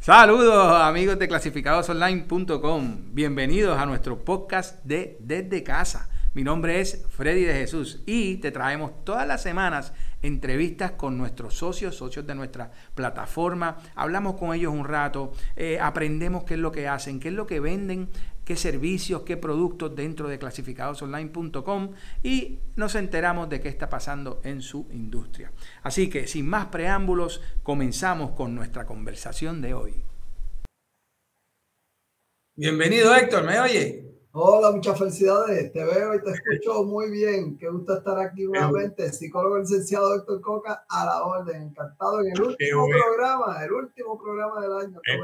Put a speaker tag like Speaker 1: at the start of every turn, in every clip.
Speaker 1: Saludos amigos de clasificadosonline.com. Bienvenidos a nuestro podcast de Desde Casa. Mi nombre es Freddy de Jesús y te traemos todas las semanas entrevistas con nuestros socios, socios de nuestra plataforma. Hablamos con ellos un rato, eh, aprendemos qué es lo que hacen, qué es lo que venden, qué servicios, qué productos dentro de clasificadosonline.com y nos enteramos de qué está pasando en su industria. Así que sin más preámbulos, comenzamos con nuestra conversación de hoy. Bienvenido Héctor, ¿me oye?
Speaker 2: Hola, muchas felicidades. Te veo y te escucho muy bien. Qué gusto estar aquí nuevamente. Psicólogo licenciado Héctor Coca a la orden. Encantado en el último programa, el último programa del año.
Speaker 1: Eh,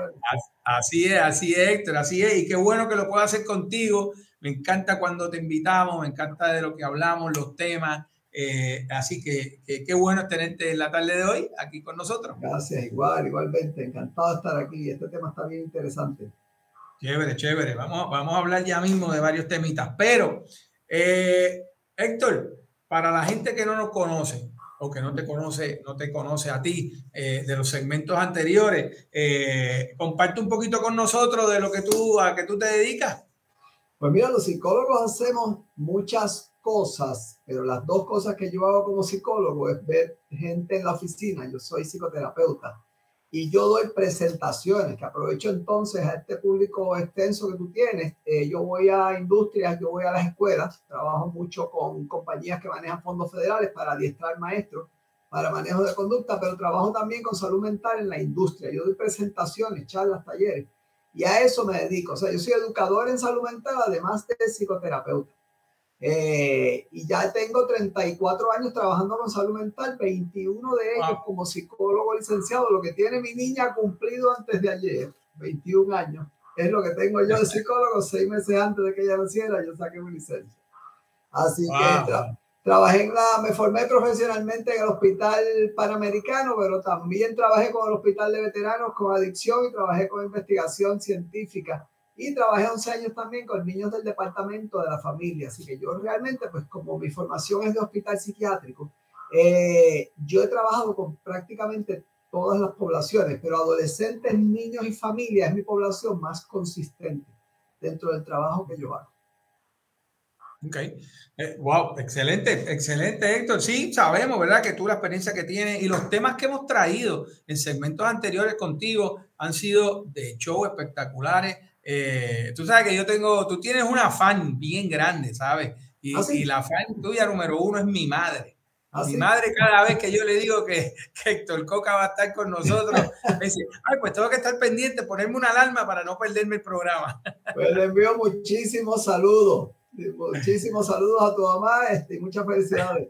Speaker 1: así es, así es, Héctor, así es. Y qué bueno que lo pueda hacer contigo. Me encanta cuando te invitamos, me encanta de lo que hablamos, los temas. Eh, así que, qué bueno tenerte en la tarde de hoy aquí con nosotros.
Speaker 2: Gracias, igual, igualmente. Encantado de estar aquí. Este tema está bien interesante.
Speaker 1: Chévere, chévere. Vamos, vamos a hablar ya mismo de varios temitas. Pero, eh, Héctor, para la gente que no nos conoce o que no te conoce, no te conoce a ti eh, de los segmentos anteriores, eh, comparte un poquito con nosotros de lo que tú, a que tú te dedicas.
Speaker 2: Pues mira, los psicólogos hacemos muchas cosas, pero las dos cosas que yo hago como psicólogo es ver gente en la oficina. Yo soy psicoterapeuta y yo doy presentaciones, que aprovecho entonces a este público extenso que tú tienes. Eh, yo voy a industrias, yo voy a las escuelas, trabajo mucho con compañías que manejan fondos federales para adiestrar maestros para manejo de conducta, pero trabajo también con salud mental en la industria. Yo doy presentaciones, charlas, talleres, y a eso me dedico. O sea, yo soy educador en salud mental, además de psicoterapeuta. Eh, y ya tengo 34 años trabajando con salud mental, 21 de ellos como psicólogo licenciado, lo que tiene mi niña cumplido antes de ayer, 21 años. Es lo que tengo yo de psicólogo, seis meses antes de que ella naciera, yo saqué mi licencia. Así que trabajé en la, me formé profesionalmente en el Hospital Panamericano, pero también trabajé con el Hospital de Veteranos con adicción y trabajé con investigación científica y trabajé 11 años también con niños del departamento de la familia. Así que yo realmente, pues como mi formación es de hospital psiquiátrico, eh, yo he trabajado con prácticamente todas las poblaciones, pero adolescentes, niños y familias es mi población más consistente dentro del trabajo que yo hago.
Speaker 1: Ok. Eh, wow, excelente, excelente, Héctor. Sí, sabemos, ¿verdad? Que tú la experiencia que tienes y los temas que hemos traído en segmentos anteriores contigo han sido de show espectaculares eh, tú sabes que yo tengo, tú tienes una fan bien grande, ¿sabes? Y, ¿Ah, la fan tuya número uno es mi madre. ¿Ah, mi madre cada vez que yo le digo que, que, Héctor Coca va a estar con nosotros, me dice, ay, pues tengo que estar pendiente, ponerme una alarma para no perderme el programa.
Speaker 2: Pues le envío muchísimos saludos, muchísimos saludos a tu mamá este, y muchas felicidades.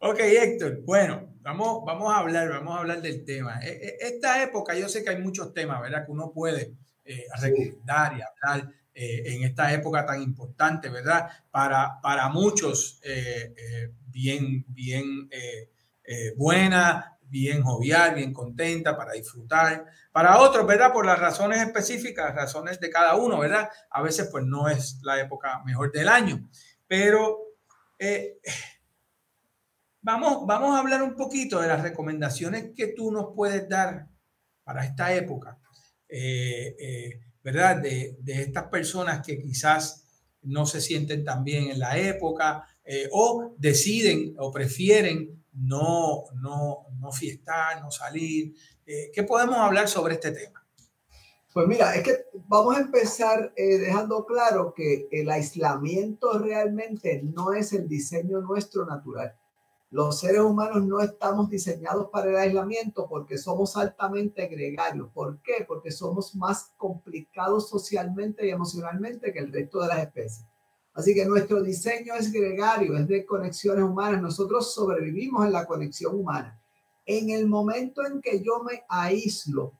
Speaker 1: Ok, Héctor, bueno, vamos, vamos a hablar, vamos a hablar del tema. E, e, esta época, yo sé que hay muchos temas, ¿verdad? Que uno puede eh, recomendar y hablar eh, en esta época tan importante, ¿verdad? Para, para muchos, eh, bien, bien buena, bien jovial, bien contenta, para disfrutar. Para otros, ¿verdad? Por las razones específicas, razones de cada uno, ¿verdad? A veces, pues no es la época mejor del año. Pero Vamos, vamos a hablar un poquito de las recomendaciones que tú nos puedes dar para esta época, eh, eh, ¿verdad? De, estas personas que quizás no se sienten tan bien en la época eh, o deciden o prefieren no, no, no fiestar, no salir. ¿Qué podemos hablar sobre este tema?
Speaker 2: Pues mira, es que vamos a empezar dejando claro que el aislamiento realmente no es el diseño nuestro natural. Los seres humanos no estamos diseñados para el aislamiento porque somos altamente gregarios. ¿Por qué? Porque somos más complicados socialmente y emocionalmente que el resto de las especies. Así que nuestro diseño es gregario, es de conexiones humanas. Nosotros sobrevivimos en la conexión humana. En el momento en que yo me aíslo,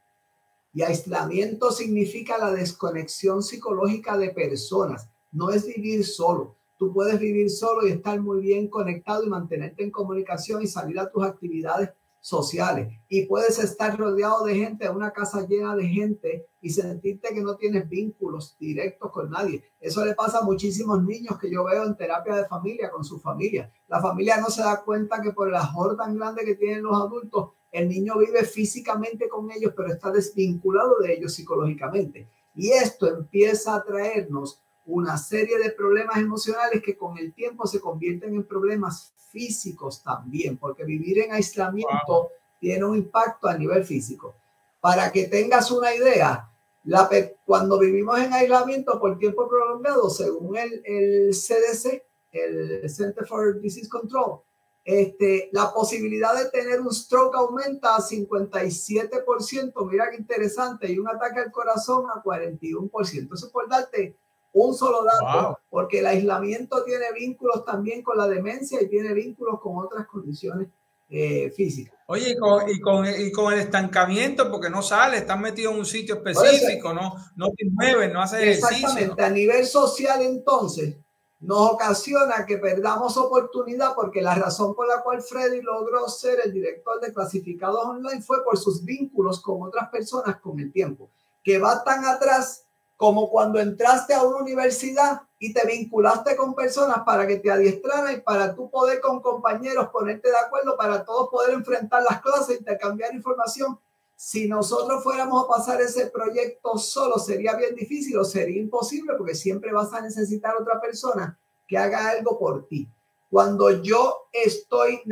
Speaker 2: y aislamiento significa la desconexión psicológica de personas, no es vivir solo. Tú puedes vivir solo y estar muy bien conectado y mantenerte en comunicación y salir a tus actividades sociales. Y puedes estar rodeado de gente, una casa llena de gente y sentirte que no tienes vínculos directos con nadie. Eso le pasa a muchísimos niños que yo veo en terapia de familia con su familia. La familia no se da cuenta que por el ajor tan grande que tienen los adultos, el niño vive físicamente con ellos, pero está desvinculado de ellos psicológicamente. Y esto empieza a traernos una serie de problemas emocionales que con el tiempo se convierten en problemas físicos también, porque vivir en aislamiento tiene un impacto a nivel físico. Para que tengas una idea, la, cuando vivimos en aislamiento por tiempo prolongado, según el, el CDC, el Center for Disease Control, este, la posibilidad de tener un stroke aumenta a 57%, mira qué interesante, y un ataque al corazón a 41%. Eso es por darte un solo dato, porque el aislamiento tiene vínculos también con la demencia y tiene vínculos con otras condiciones eh, físicas.
Speaker 1: Oye, y con, y, con, y con, el estancamiento, porque no sale, estás metido en un sitio específico, no, no te mueves, no haces ejercicio.
Speaker 2: Exactamente, a nivel social entonces, nos ocasiona que perdamos oportunidad porque la razón por la cual Freddy logró ser el director de clasificados online fue por sus vínculos con otras personas con el tiempo, que va tan atrás como cuando entraste a una universidad y te vinculaste con personas para que te adiestraran y para tú poder con compañeros ponerte de acuerdo para todos poder enfrentar las clases, intercambiar información. Si nosotros fuéramos a pasar ese proyecto solo, sería bien difícil o sería imposible porque siempre vas a necesitar otra persona que haga algo por ti. Cuando yo estoy,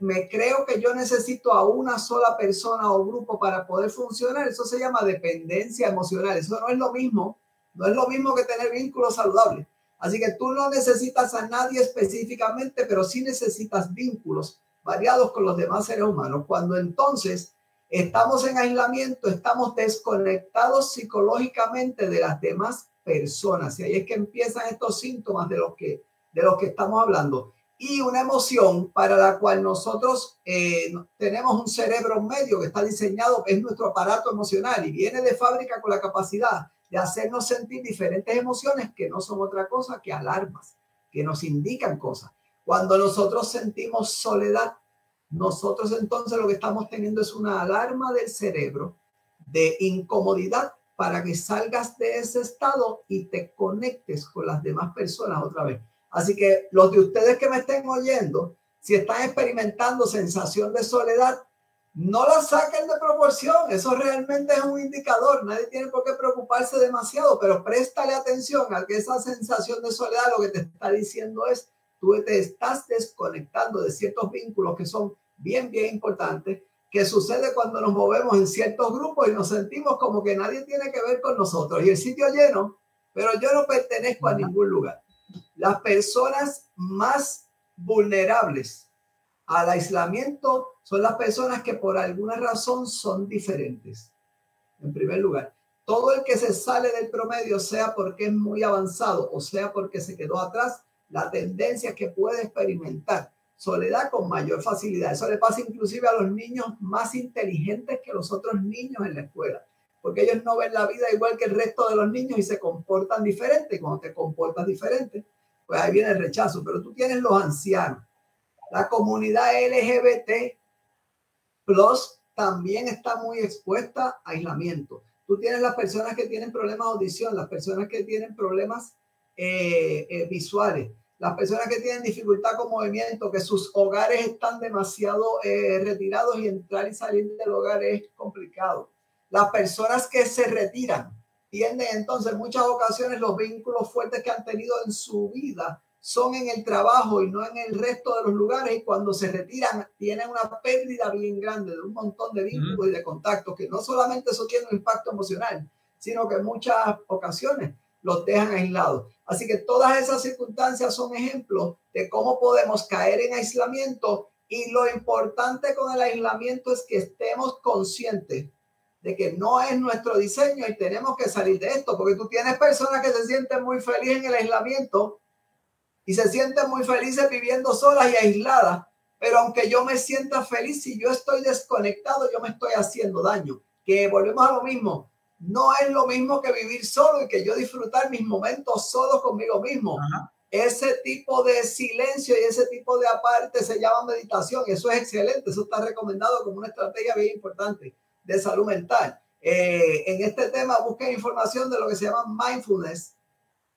Speaker 2: me creo que yo necesito a una sola persona o grupo para poder funcionar, eso se llama dependencia emocional. Eso no es lo mismo, no es lo mismo que tener vínculos saludables. Así que tú no necesitas a nadie específicamente, pero sí necesitas vínculos variados con los demás seres humanos. Cuando entonces estamos en aislamiento, estamos desconectados psicológicamente de las demás personas. Y ahí es que empiezan estos síntomas de los que, de los que estamos hablando y una emoción para la cual nosotros eh, tenemos un cerebro medio que está diseñado, es nuestro aparato emocional y viene de fábrica con la capacidad de hacernos sentir diferentes emociones que no son otra cosa que alarmas, que nos indican cosas. Cuando nosotros sentimos soledad, nosotros entonces lo que estamos teniendo es una alarma del cerebro de incomodidad para que salgas de ese estado y te conectes con las demás personas otra vez. Así que los de ustedes que me estén oyendo, si están experimentando sensación de soledad, no la saquen de proporción. Eso realmente es un indicador. Nadie tiene por qué preocuparse demasiado, pero préstale atención a que esa sensación de soledad lo que te está diciendo es, tú te estás desconectando de ciertos vínculos que son bien, bien importantes, que sucede cuando nos movemos en ciertos grupos y nos sentimos como que nadie tiene que ver con nosotros y el sitio lleno, pero yo no pertenezco a ningún lugar. Las personas más vulnerables al aislamiento son las personas que por alguna razón son diferentes. En primer lugar, todo el que se sale del promedio, sea porque es muy avanzado o sea porque se quedó atrás, la tendencia que puede experimentar soledad con mayor facilidad. Eso le pasa inclusive a los niños más inteligentes que los otros niños en la escuela porque ellos no ven la vida igual que el resto de los niños y se comportan diferente. Cuando te comportas diferente, pues ahí viene el rechazo. Pero tú tienes los ancianos. La comunidad LGBT plus también está muy expuesta a aislamiento. Tú tienes las personas que tienen problemas de audición, las personas que tienen problemas eh, eh, visuales, las personas que tienen dificultad con movimiento, que sus hogares están demasiado eh, retirados y entrar y salir del hogar es complicado las personas que se retiran tienen entonces muchas ocasiones los vínculos fuertes que han tenido en su vida son en el trabajo y no en el resto de los lugares. Y cuando se retiran tienen una pérdida bien grande de un montón de vínculos y de contactos que no solamente eso tiene un impacto emocional, sino que en muchas ocasiones los dejan aislados. Así que todas esas circunstancias son ejemplos de cómo podemos caer en aislamiento. Y lo importante con el aislamiento es que estemos conscientes de que no es nuestro diseño y tenemos que salir de esto, porque tú tienes personas que se sienten muy felices en el aislamiento y se sienten muy felices viviendo solas y aisladas, pero aunque yo me sienta feliz, si yo estoy desconectado, yo me estoy haciendo daño, que volvemos a lo mismo, no es lo mismo que vivir solo y que yo disfrutar mis momentos solos conmigo mismo. Ese tipo de silencio y ese tipo de aparte se llama meditación. Eso es excelente. Eso está recomendado como una estrategia bien importante de salud mental. Eh, en este tema busquen información de lo que se llama mindfulness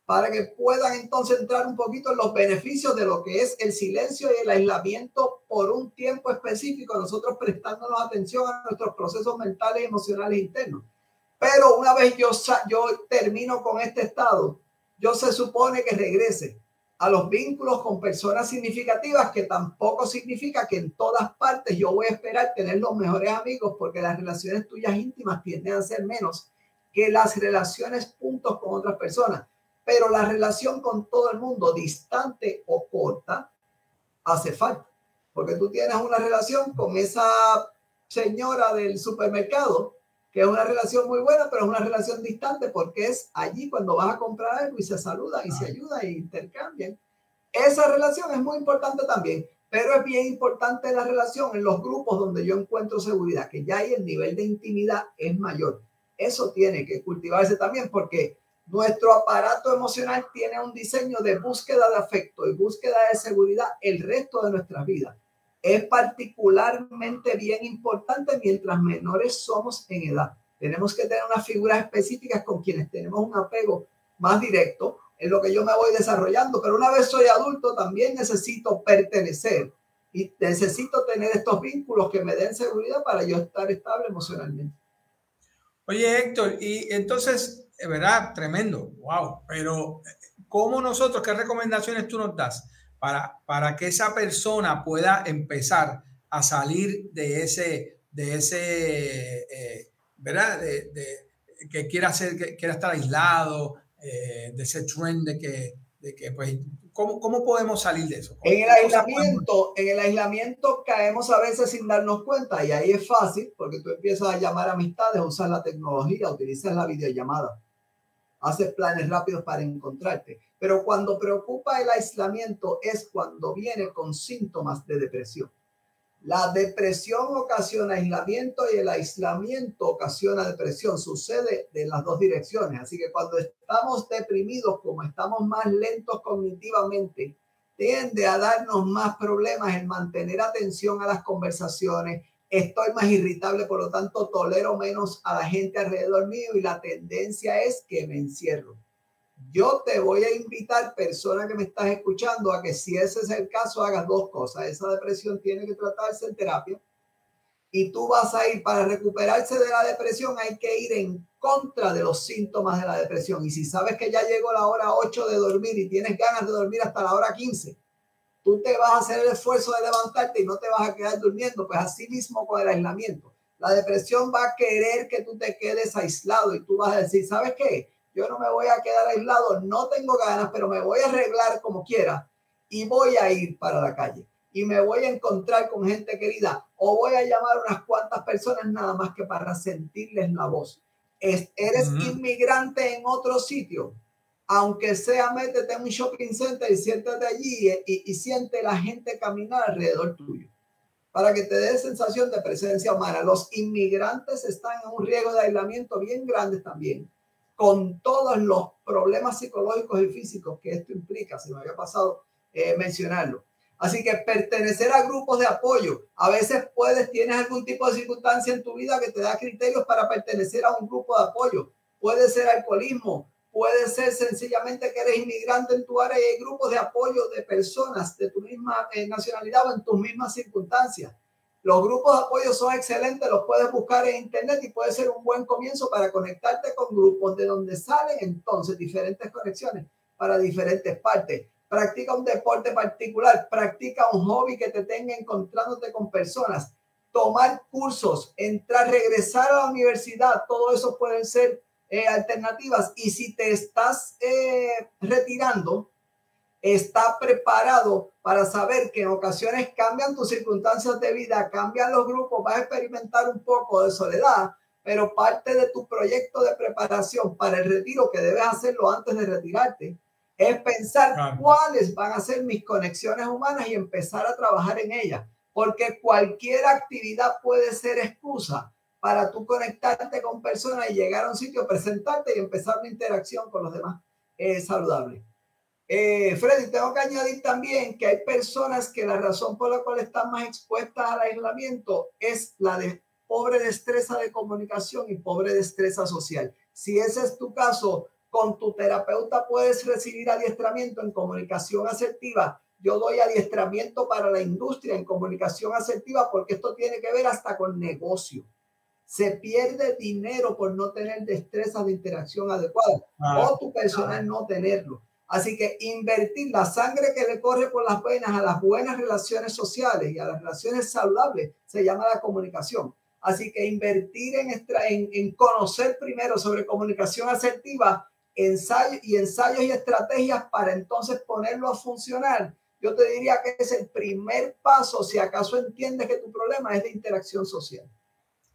Speaker 2: para que puedan entonces entrar un poquito en los beneficios de lo que es el silencio y el aislamiento por un tiempo específico, nosotros prestándonos atención a nuestros procesos mentales y emocionales internos. Pero una vez yo, yo termino con este estado, yo se supone que regrese a los vínculos con personas significativas, que tampoco significa que en todas partes yo voy a esperar tener los mejores amigos, porque las relaciones tuyas íntimas tienden a ser menos que las relaciones puntos con otras personas pero la relación con todo el mundo, distante o corta, hace falta. Porque tú tienes una relación con esa señora del supermercado, que es una relación muy buena, pero es una relación distante porque es allí cuando vas a comprar algo y se saluda y se ah. ayuda e intercambian. Esa relación es muy importante también, pero es bien importante la relación en los grupos donde yo encuentro seguridad, que ya ahí el nivel de intimidad es mayor. Eso tiene que cultivarse también porque nuestro aparato emocional tiene un diseño de búsqueda de afecto y búsqueda de seguridad el resto de nuestras vidas. Es particularmente bien importante mientras menores somos en edad. Tenemos que tener unas figuras específicas con quienes tenemos un apego más directo en lo que yo me voy desarrollando. Pero una vez soy adulto, también necesito pertenecer y necesito tener estos vínculos que me den seguridad para yo estar estable emocionalmente.
Speaker 1: Oye, Héctor, y entonces es verdad, tremendo, wow. Pero, ¿cómo nosotros, qué recomendaciones tú nos das para, para que esa persona pueda empezar a salir de ese, de ese, eh, ¿verdad? De, que quiera hacer, que quiera estar aislado, eh, de ese trend de que, de que pues, ¿cómo, ¿cómo, podemos salir de eso?
Speaker 2: En el aislamiento, en el aislamiento caemos a veces sin darnos cuenta y ahí es fácil porque tú empiezas a llamar amistades, usar la tecnología, utilizas la videollamada haces planes rápidos para encontrarte. Pero cuando preocupa el aislamiento es cuando viene con síntomas de depresión. La depresión ocasiona aislamiento y el aislamiento ocasiona depresión. Sucede de las dos direcciones. Así que cuando estamos deprimidos, como estamos más lentos cognitivamente, tiende a darnos más problemas en mantener atención a las conversaciones, estoy más irritable, por lo tanto tolero menos a la gente alrededor mío y la tendencia es que me encierro. Yo te voy a invitar, persona que me estás escuchando, a que si ese es el caso, hagas dos cosas. Esa depresión tiene que tratarse en terapia y tú vas a ir para recuperarse de la depresión, hay que ir en contra de los síntomas de la depresión. Y si sabes que ya llegó la hora 8 de dormir y tienes ganas de dormir hasta la hora 15, tú te vas a hacer el esfuerzo de levantarte y no te vas a quedar durmiendo, pues así mismo con el aislamiento. La depresión va a querer que tú te quedes aislado y tú vas a decir, ¿sabes qué? Yo no me voy a quedar aislado, no tengo ganas, pero me voy a arreglar como quiera y voy a ir para la calle y me voy a encontrar con gente querida o voy a llamar unas cuantas personas nada más que para sentirles la voz. Es, eres inmigrante en otro sitio, aunque sea métete en un shopping center y siéntate allí y, siente la gente caminar alrededor tuyo, para que te dé sensación de presencia humana. Los inmigrantes están en un riesgo de aislamiento bien grande también, con todos los problemas psicológicos y físicos que esto implica, si me había pasado eh, mencionarlo. Así que pertenecer a grupos de apoyo. A veces puedes, tienes algún tipo de circunstancia en tu vida que te da criterios para pertenecer a un grupo de apoyo. Puede ser alcoholismo, Puede ser sencillamente que eres inmigrante en tu área y hay grupos de apoyo de personas de tu misma eh, nacionalidad o en tus mismas circunstancias. Los grupos de apoyo son excelentes, los puedes buscar en internet y puede ser un buen comienzo para conectarte con grupos de donde salen entonces diferentes conexiones para diferentes partes. Practica un deporte particular, practica un hobby que te tenga encontrándote con personas, tomar cursos, entrar, regresar a la universidad, todo eso pueden ser eh, alternativas. Y si te estás eh, retirando, está preparado para saber que en ocasiones cambian tus circunstancias de vida, cambian los grupos, vas a experimentar un poco de soledad, pero parte de tu proyecto de preparación para el retiro, que debes hacerlo antes de retirarte, es pensar cuáles van a ser mis conexiones humanas y empezar a trabajar en ellas, porque cualquier actividad puede ser excusa para tú conectarte con personas y llegar a un sitio, presentarte y empezar una interacción con los demás es saludable. Eh, Freddy, tengo que añadir también que hay personas que la razón por la cual están más expuestas al aislamiento es la de pobre destreza de comunicación y pobre destreza social. Si ese es tu caso, Con tu terapeuta puedes recibir adiestramiento en comunicación asertiva. Yo doy adiestramiento para la industria en comunicación asertiva porque esto tiene que ver hasta con negocio. Se pierde dinero por no tener destrezas de interacción adecuada ah. o tu personal no tenerlo. Así que invertir la sangre que le corre por las venas a las buenas relaciones sociales y a las relaciones saludables se llama la comunicación. Así que invertir en, en, en conocer primero sobre comunicación asertiva ensayos y ensayos y estrategias para entonces ponerlo a funcionar. Yo te diría que es el primer paso si acaso entiendes que tu problema es de interacción social.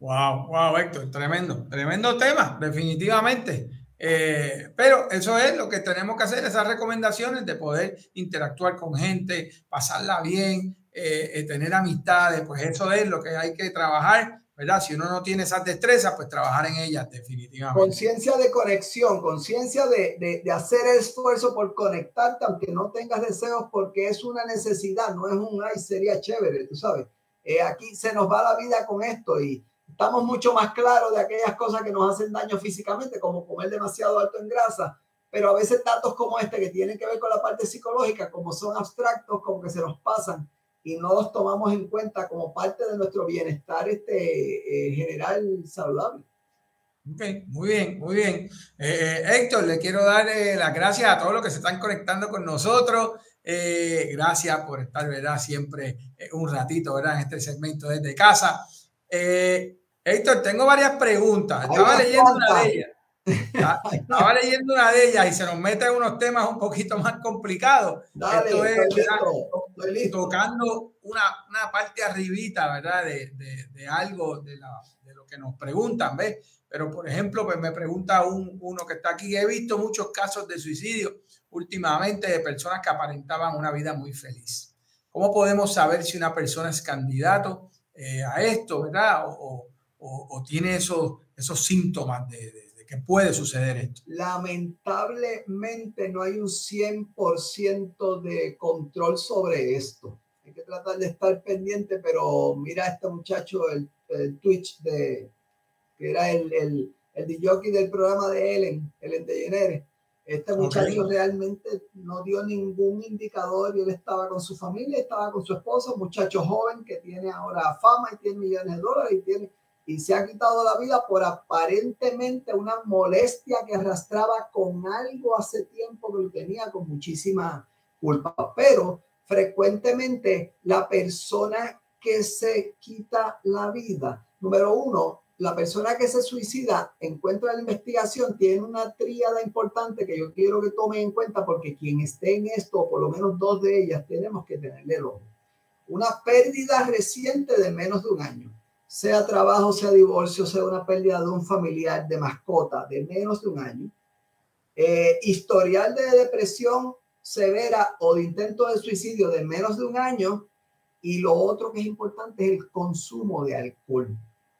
Speaker 1: Wow, wow, Héctor, tremendo, tremendo tema, definitivamente. Eh, pero eso es lo que tenemos que hacer, esas recomendaciones de poder interactuar con gente, pasarla bien, eh, eh, tener amistades, pues eso es lo que hay que trabajar, ¿verdad? Si uno no tiene esas destrezas, pues trabajar en ellas definitivamente.
Speaker 2: Conciencia de conexión, conciencia de, de, de, hacer esfuerzo por conectarte, aunque no tengas deseos, porque es una necesidad, no es un, ay, sería chévere, tú sabes. aquí se nos va la vida con esto y estamos mucho más claros de aquellas cosas que nos hacen daño físicamente, como comer demasiado alto en grasa, pero a veces datos como este que tienen que ver con la parte psicológica, como son abstractos, como que se nos pasan y no los tomamos en cuenta como parte de nuestro bienestar este, eh, general saludable.
Speaker 1: Ok, muy bien, muy bien. Eh, eh, Héctor, le quiero dar las gracias a todos los que se están conectando con nosotros. gracias por estar, ¿verdad? Siempre un ratito, ¿verdad? En este segmento desde casa. Héctor, tengo varias preguntas. Estaba leyendo una de ellas. Estaba leyendo una de ellas y se nos mete en unos temas un poquito más complicados. Esto es tocando una, una, parte arribita, ¿verdad? De, de, de algo de, la, de, lo que nos preguntan, ¿ves? Pero, por ejemplo, pues me pregunta un, uno que está aquí. He visto muchos casos de suicidio últimamente de personas que aparentaban una vida muy feliz. ¿Cómo podemos saber si una persona es candidato eh, a esto, ¿verdad? O, o, tiene esos, esos síntomas de, de, que puede suceder esto?
Speaker 2: Lamentablemente no hay un 100% de control sobre esto. Hay que tratar de estar pendiente, pero mira a este muchacho, el, el Twitch de, que era el, el, el DJ del programa de Ellen, Ellen DeGeneres. Este muchacho realmente no dio ningún indicador y él estaba con su familia, estaba con su esposa, un muchacho joven que tiene ahora fama y tiene millones de dólares y tiene y se ha quitado la vida por aparentemente una molestia que arrastraba con algo hace tiempo que lo tenía con muchísima culpa. Pero frecuentemente la persona que se quita la vida, número uno, la persona que se suicida encuentra la investigación, tiene una tríada importante que yo quiero que tome en cuenta porque quien esté en esto, por lo menos dos de ellas, tenemos que tenerle el ojo. Una pérdida reciente de menos de un año sea trabajo, sea divorcio, sea una pérdida de un familiar, de mascota, de menos de un año, eh, historial de depresión severa o de intento de suicidio de menos de un año, y lo otro que es importante es el consumo de alcohol.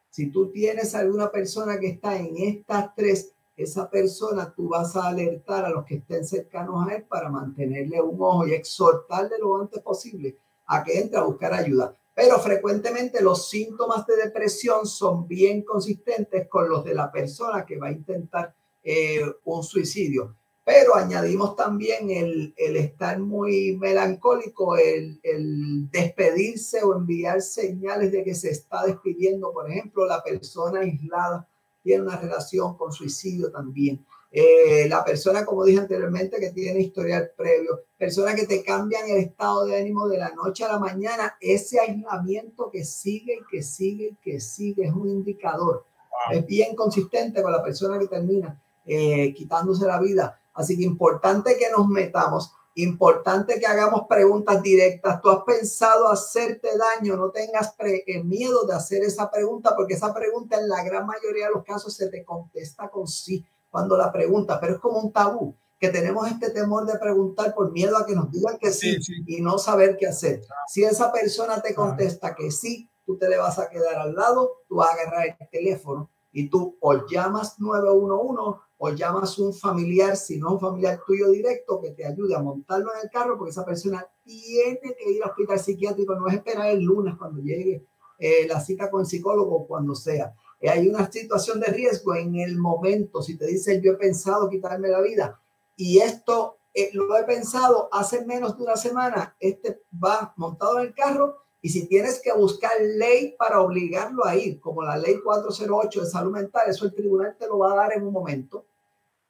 Speaker 2: Si tú tienes alguna persona que está en estas tres, esa persona tú vas a alertar a los que estén cercanos a él para mantenerle un ojo y exhortarle lo antes posible a que entre a buscar ayuda pero frecuentemente los síntomas de depresión son bien consistentes con los de la persona que va a intentar eh, un suicidio. Pero añadimos también el, el estar muy melancólico, el, el, despedirse o enviar señales de que se está despidiendo. Por ejemplo, la persona aislada tiene una relación con suicidio también. Eh, la persona, como dije anteriormente, que tiene historial previo, personas que te cambian el estado de ánimo de la noche a la mañana, ese aislamiento que sigue y que sigue y que sigue es un indicador. Es bien consistente con la persona que termina eh, quitándose la vida. Así que importante que nos metamos, importante que hagamos preguntas directas. Tú has pensado hacerte daño, no tengas eh, miedo de hacer esa pregunta, porque esa pregunta en la gran mayoría de los casos se te contesta con sí cuando la pregunta, pero es como un tabú, que tenemos este temor de preguntar por miedo a que nos digan que sí, y no saber qué hacer. Si esa persona te contesta que sí, tú te le vas a quedar al lado, tú vas a agarrar el teléfono y tú o llamas 911 o llamas un familiar, si no un familiar tuyo directo, que te ayude a montarlo en el carro, porque esa persona tiene que ir al hospital psiquiátrico, no es esperar el lunes cuando llegue eh, la cita con el psicólogo, cuando sea. Hay una situación de riesgo en el momento. Si te dicen, yo he pensado quitarme la vida y esto eh, lo he pensado hace menos de una semana, este va montado en el carro y si tienes que buscar ley para obligarlo a ir, como la ley 408 de salud mental, eso el tribunal te lo va a dar en un momento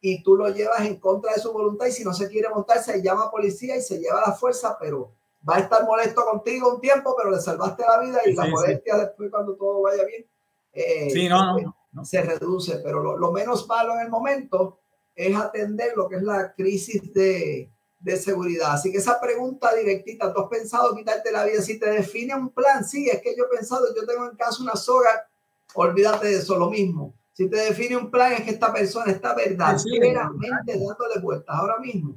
Speaker 2: y tú lo llevas en contra de su voluntad y si no se quiere montar se llama a policía y se lleva la fuerza, pero va a estar molesto contigo un tiempo, pero le salvaste la vida y la molestia después cuando todo vaya bien
Speaker 1: eh, sí, no, no,
Speaker 2: se reduce, pero lo, menos malo en el momento es atender lo que es la crisis de, de seguridad. Así que esa pregunta directita, ¿tú has pensado quitarte la vida? Si te define un plan, sí, es que yo he pensado, yo tengo en casa una soga, olvídate de eso, lo mismo. Si te define un plan, es que esta persona está verdaderamente dándole vueltas ahora mismo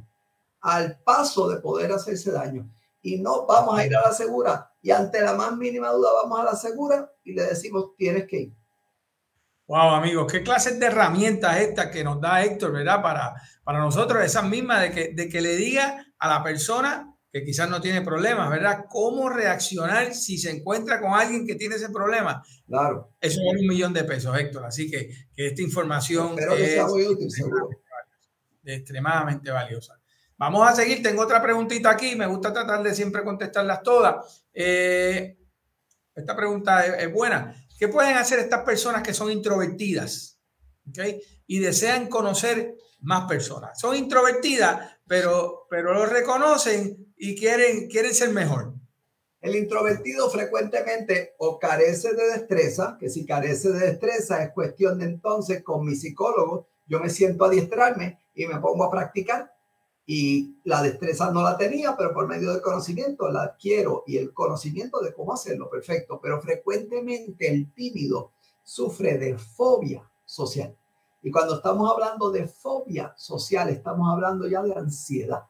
Speaker 2: al paso de poder hacerse daño. Y no vamos a ir a la segura. Y ante la más mínima duda, vamos a la segura y le decimos, tienes que ir.
Speaker 1: Wow, amigos, qué clase de herramientas esta que nos da Héctor, ¿verdad? Para, para nosotros, esas mismas de que, de que le diga a la persona que quizás no tiene problemas, ¿verdad? ¿Cómo reaccionar si se encuentra con alguien que tiene ese problema?
Speaker 2: Claro.
Speaker 1: Eso es un millón de pesos, Héctor. Así que, que esta información es extremadamente valiosa. Vamos a seguir. Tengo otra preguntita aquí. Me gusta tratar de siempre contestarlas todas. Eh, esta pregunta es buena. ¿Qué pueden hacer estas personas que son introvertidas ¿okay? y desean conocer más personas? Son introvertidas, pero, pero lo reconocen y quieren, quieren ser mejor.
Speaker 2: El introvertido frecuentemente o carece de destreza, que si carece de destreza es cuestión de entonces con mi psicólogo, yo me siento a adiestrarme y me pongo a practicar y la destreza no la tenía, pero por medio del conocimiento la adquiero y el conocimiento de cómo hacerlo, perfecto. Pero frecuentemente el tímido sufre de fobia social. Y cuando estamos hablando de fobia social, estamos hablando ya de ansiedad.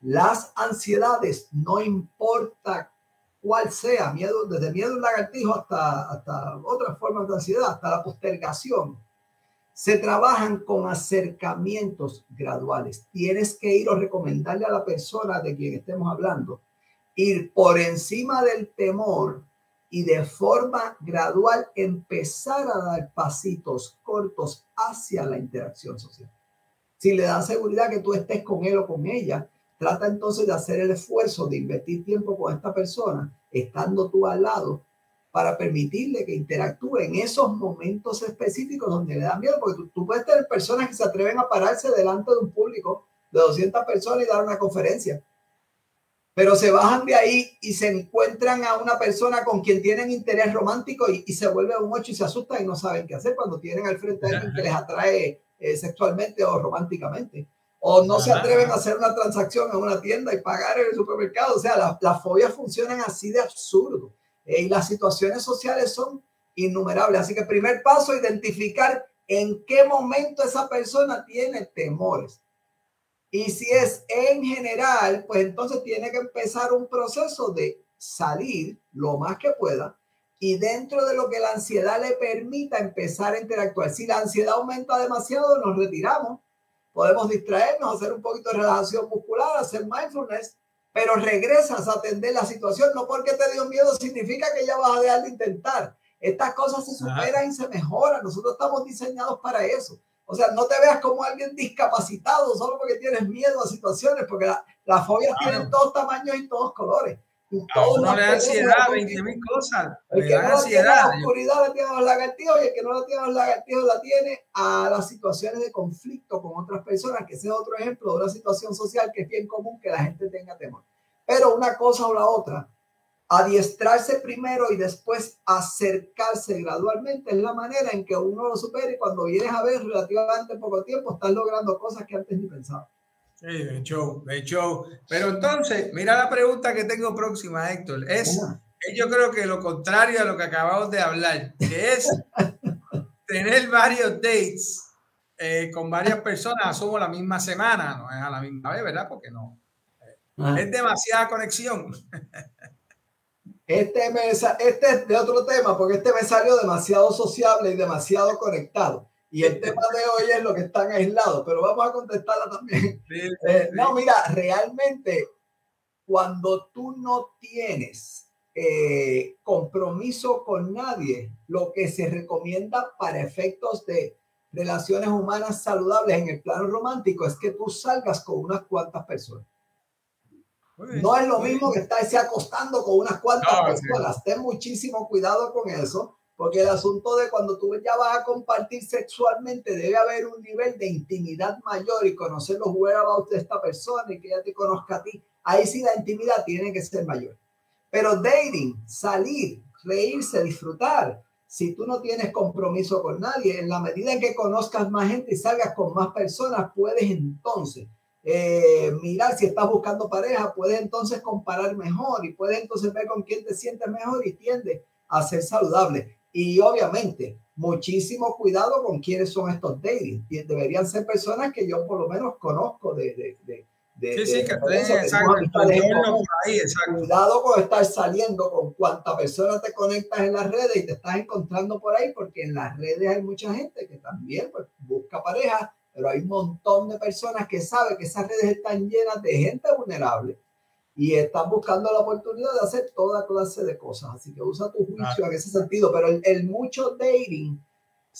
Speaker 2: Las ansiedades, no importa cuál sea, miedo, desde miedo al lagartijo hasta, hasta otras formas de ansiedad, hasta la postergación, se trabajan con acercamientos graduales. Tienes que ir o recomendarle a la persona de quien estemos hablando, ir por encima del temor y de forma gradual empezar a dar pasitos cortos hacia la interacción social. Si le da seguridad que tú estés con él o con ella, trata entonces de hacer el esfuerzo de invertir tiempo con esta persona, estando tú al lado para permitirle que interactúe en esos momentos específicos donde le da miedo, porque tú, puedes tener personas que se atreven a pararse delante de un público de 200 personas y dar una conferencia, pero se bajan de ahí y se encuentran a una persona con quien tienen interés romántico y, se vuelve un ocho y se asustan y no saben qué hacer cuando tienen al frente a alguien que les atrae eh, sexualmente o románticamente. O no se atreven a hacer una transacción en una tienda y pagar en el supermercado. O sea, las fobias funcionan así de absurdo. Eh, y las situaciones sociales son innumerables. Así que primer paso, identificar en qué momento esa persona tiene temores. Y si es en general, pues entonces tiene que empezar un proceso de salir lo más que pueda y dentro de lo que la ansiedad le permita empezar a interactuar. Si la ansiedad aumenta demasiado, nos retiramos. Podemos distraernos, hacer un poquito de relajación muscular, hacer mindfulness pero regresas a atender la situación. No porque te dio miedo significa que ya vas a dejar de intentar. Estas cosas se superan y se mejoran. Nosotros estamos diseñados para eso. O sea, no te veas como alguien discapacitado solo porque tienes miedo a situaciones, porque las la fobias tienen todos tamaños y todos colores.
Speaker 1: A uno le da ansiedad, 20 mil cosas.
Speaker 2: El que no tiene la oscuridad la tiene a los lagartijos y el que no la tiene los lagartijos la tiene a las situaciones de conflicto con otras personas, que ese es otro ejemplo de una situación social que es bien común que la gente tenga temor. Pero una cosa o la otra, adiestrarse primero y después acercarse gradualmente es la manera en que uno lo supera y cuando vienes a ver relativamente poco tiempo estás logrando cosas que antes ni pensaba.
Speaker 1: Sí, de hecho, de hecho. Pero entonces, mira la pregunta que tengo próxima, Héctor. Es, yo creo que lo contrario a lo que acabamos de hablar, que es tener varios dates eh, con varias personas, somos la misma semana, no es a la misma vez, ¿verdad? Porque no. Eh, es demasiada conexión.
Speaker 2: Este, me, este es de otro tema, porque este me salió demasiado sociable y demasiado conectado. Y el tema de hoy es lo que están aislados, pero vamos a contestarla también. Eh, no, mira, realmente cuando tú no tienes eh, compromiso con nadie. Lo que se recomienda para efectos de relaciones humanas saludables en el plano romántico es que tú salgas con unas cuantas personas. No es lo mismo que estarse acostando con unas cuantas personas. Ten muchísimo cuidado con eso, porque el asunto de cuando tú ya vas a compartir sexualmente, debe haber un nivel de intimidad mayor y conocer los whereabouts de esta persona y que ella te conozca a ti. Ahí sí la intimidad tiene que ser mayor. Pero dating, salir, reírse, disfrutar, si tú no tienes compromiso con nadie, en la medida en que conozcas más gente y salgas con más personas, puedes entonces eh, mirar si estás buscando pareja, puedes entonces comparar mejor y puedes entonces ver con quién te sientes mejor y tiende a ser saludable. Y obviamente, muchísimo cuidado con quiénes son estos dating. Y deberían ser personas que yo por lo menos conozco de, de, de sí, sí, que Cuidado con estar saliendo con cuántas personas te conectas en las redes y te estás encontrando por ahí, porque en las redes hay mucha gente que también pues, busca pareja pero hay un montón de personas que saben que esas redes están llenas de gente vulnerable y están buscando la oportunidad de hacer toda clase de cosas. Así que usa tu juicio en ese sentido, pero el, mucho dating,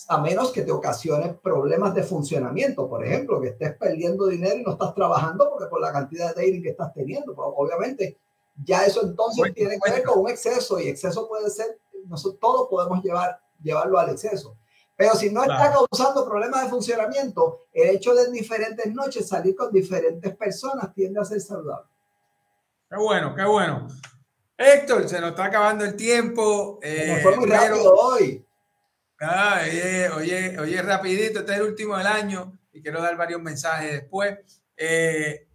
Speaker 2: a menos que te ocasione problemas de funcionamiento, por ejemplo, que estés perdiendo dinero y no estás trabajando porque por la cantidad de dating que estás teniendo, pues, obviamente ya eso entonces tiene que ver con un exceso y exceso puede ser, nosotros todos podemos llevar, llevarlo al exceso. Pero si no está causando problemas de funcionamiento, el hecho de en diferentes noches salir con diferentes personas tiende a ser saludable.
Speaker 1: Qué bueno, qué bueno. Héctor, se nos está acabando el tiempo.
Speaker 2: Eh, fue muy rápido hoy.
Speaker 1: oye, oye, rapidito, este es el último del año y quiero dar varios mensajes después. Eh,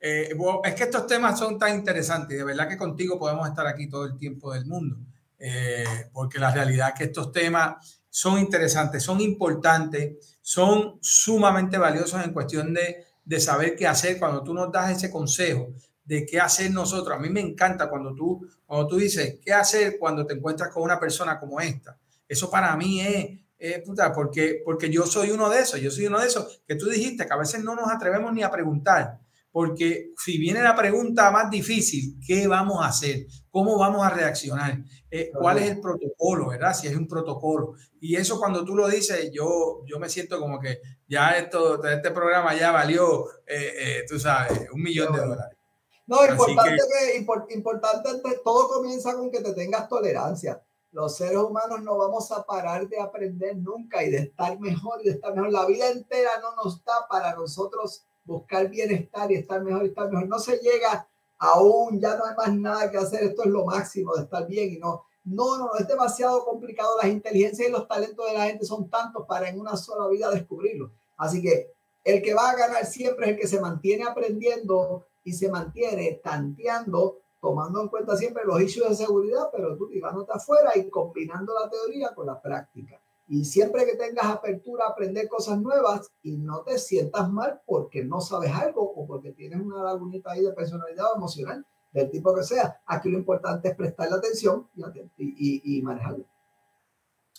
Speaker 1: eh, es que estos temas son tan interesantes y de verdad que contigo podemos estar aquí todo el tiempo del mundo, eh, porque la realidad es que estos temas son interesantes, son importantes, son sumamente valiosos en cuestión de, de saber qué hacer cuando tú nos das ese consejo de qué hacer nosotros. A mí me encanta cuando tú, cuando tú dices qué hacer cuando te encuentras con una persona como esta. Eso para mí es, puta, porque, porque yo soy uno de esos, yo soy uno de esos que tú dijiste que a veces no nos atrevemos ni a preguntar, porque si viene la pregunta más difícil, ¿qué vamos a hacer? ¿Cómo vamos a reaccionar? Eh, ¿Cuál es el protocolo, verdad? Si es un protocolo. Y eso cuando tú lo dices, yo, yo me siento como que ya esto, este programa ya valió, eh, eh, tú sabes, un millón de dólares.
Speaker 2: No, importante que, importante, todo comienza con que te tengas tolerancia. Los seres humanos no vamos a parar de aprender nunca y de estar mejor y de estar mejor. La vida entera no nos da para nosotros buscar bienestar y estar mejor y estar mejor. No se llega aún, ya no hay más nada que hacer, esto es lo máximo de estar bien y no, no, no, es demasiado complicado. Las inteligencias y los talentos de la gente son tantos para en una sola vida descubrirlo. Así que el que va a ganar siempre es el que se mantiene aprendiendo y se mantiene tanteando, tomando en cuenta siempre los issues de seguridad, pero tú tirándote afuera y combinando la teoría con la práctica. Y siempre que tengas apertura a aprender cosas nuevas y no te sientas mal porque no sabes algo o porque tienes una lagunita ahí de personalidad o emocional, del tipo que sea, aquí lo importante es prestarle atención y, y, manejarlo.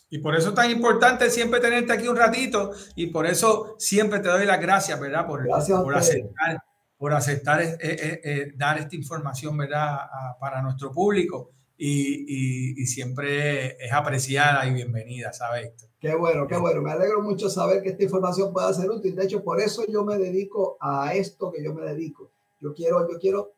Speaker 1: Y por eso es tan importante siempre tenerte aquí un ratito y por eso siempre te doy las gracias, ¿verdad? Por, por aceptar, por aceptar eh, eh, eh, dar esta información, ¿verdad? para nuestro público y, siempre es apreciada y bienvenida, ¿sabes?
Speaker 2: Qué bueno, qué bueno. Me alegro mucho saber que esta información pueda ser útil. De hecho, por eso yo me dedico a esto que yo me dedico. Yo quiero, yo quiero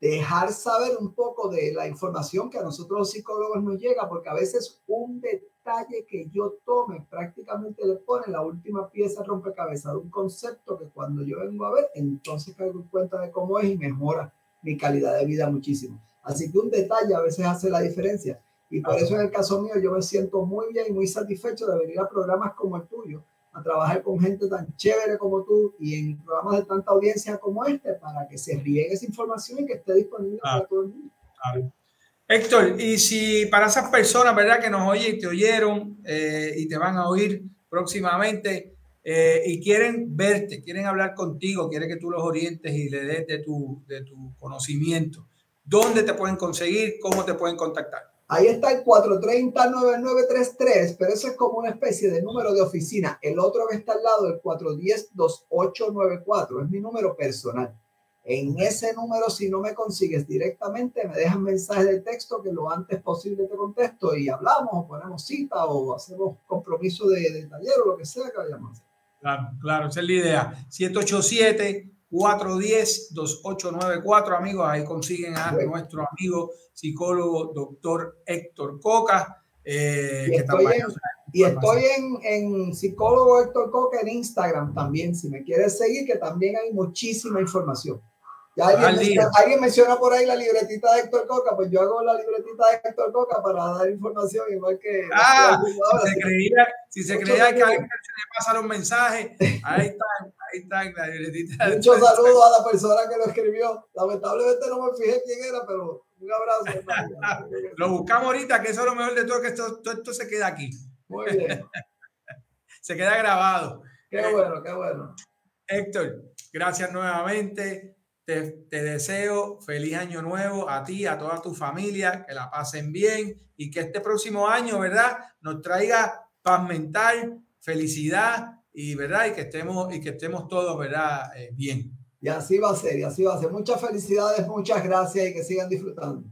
Speaker 2: dejar saber un poco de la información que a nosotros los psicólogos nos llega, porque a veces un detalle que yo tome prácticamente le pone la última pieza rompecabezas de un concepto que cuando yo vengo a ver, entonces caigo en cuenta de cómo es y mejora mi calidad de vida muchísimo. Así que un detalle a veces hace la diferencia. Y por eso en el caso mío yo me siento muy bien y muy satisfecho de venir a programas como el tuyo, a trabajar con gente tan chévere como tú y en programas de tanta audiencia como este para que se riegue esa información y que esté disponible para todo el mundo.
Speaker 1: Héctor, y si para esas personas, ¿verdad? Que nos oyen y te oyeron eh, y te van a oír próximamente eh, y quieren verte, quieren hablar contigo, quieren que tú los orientes y le des de tu, de tu conocimiento, ¿Dónde te pueden conseguir? ¿Cómo te pueden contactar?
Speaker 2: Ahí está el 430-9933, pero eso es como una especie de número de oficina. El otro que está al lado, el 410-2894, es mi número personal. En ese número, si no me consigues directamente, me dejas mensaje de texto que lo antes posible te contesto y hablamos, o ponemos cita o hacemos compromiso de, de taller o lo que sea que vayamos
Speaker 1: Claro, claro, esa es la idea. 787-410-2894, amigos, ahí consiguen a nuestro amigo psicólogo doctor Héctor Coca.
Speaker 2: Eh, y estoy, en, y estoy en, en, psicólogo Héctor Coca en Instagram también, si me quieres seguir, que también hay muchísima información. Ya alguien, menciona, por ahí la libretita de Héctor Coca, pues yo hago la libretita de Héctor Coca para dar información, igual que.
Speaker 1: Ah, si se creía, si se creía que a alguien se le pasaron mensajes, ahí está, ahí está la libretita.
Speaker 2: Muchos saludos a la persona que lo escribió. Lamentablemente no me fijé quién era, pero un abrazo.
Speaker 1: lo buscamos ahorita, que eso es lo mejor de todo, que esto, todo esto se queda aquí.
Speaker 2: Muy bien.
Speaker 1: se queda grabado.
Speaker 2: Qué bueno, qué bueno.
Speaker 1: Héctor, gracias nuevamente. Te, deseo feliz año nuevo a ti, a toda tu familia, que la pasen bien y que este próximo año, ¿verdad? Nos traiga paz mental, felicidad y, ¿verdad? Y que estemos, y que estemos todos, ¿verdad? Eh, bien.
Speaker 2: Y así va a ser, y así va a ser. Muchas felicidades, muchas gracias y que sigan disfrutando.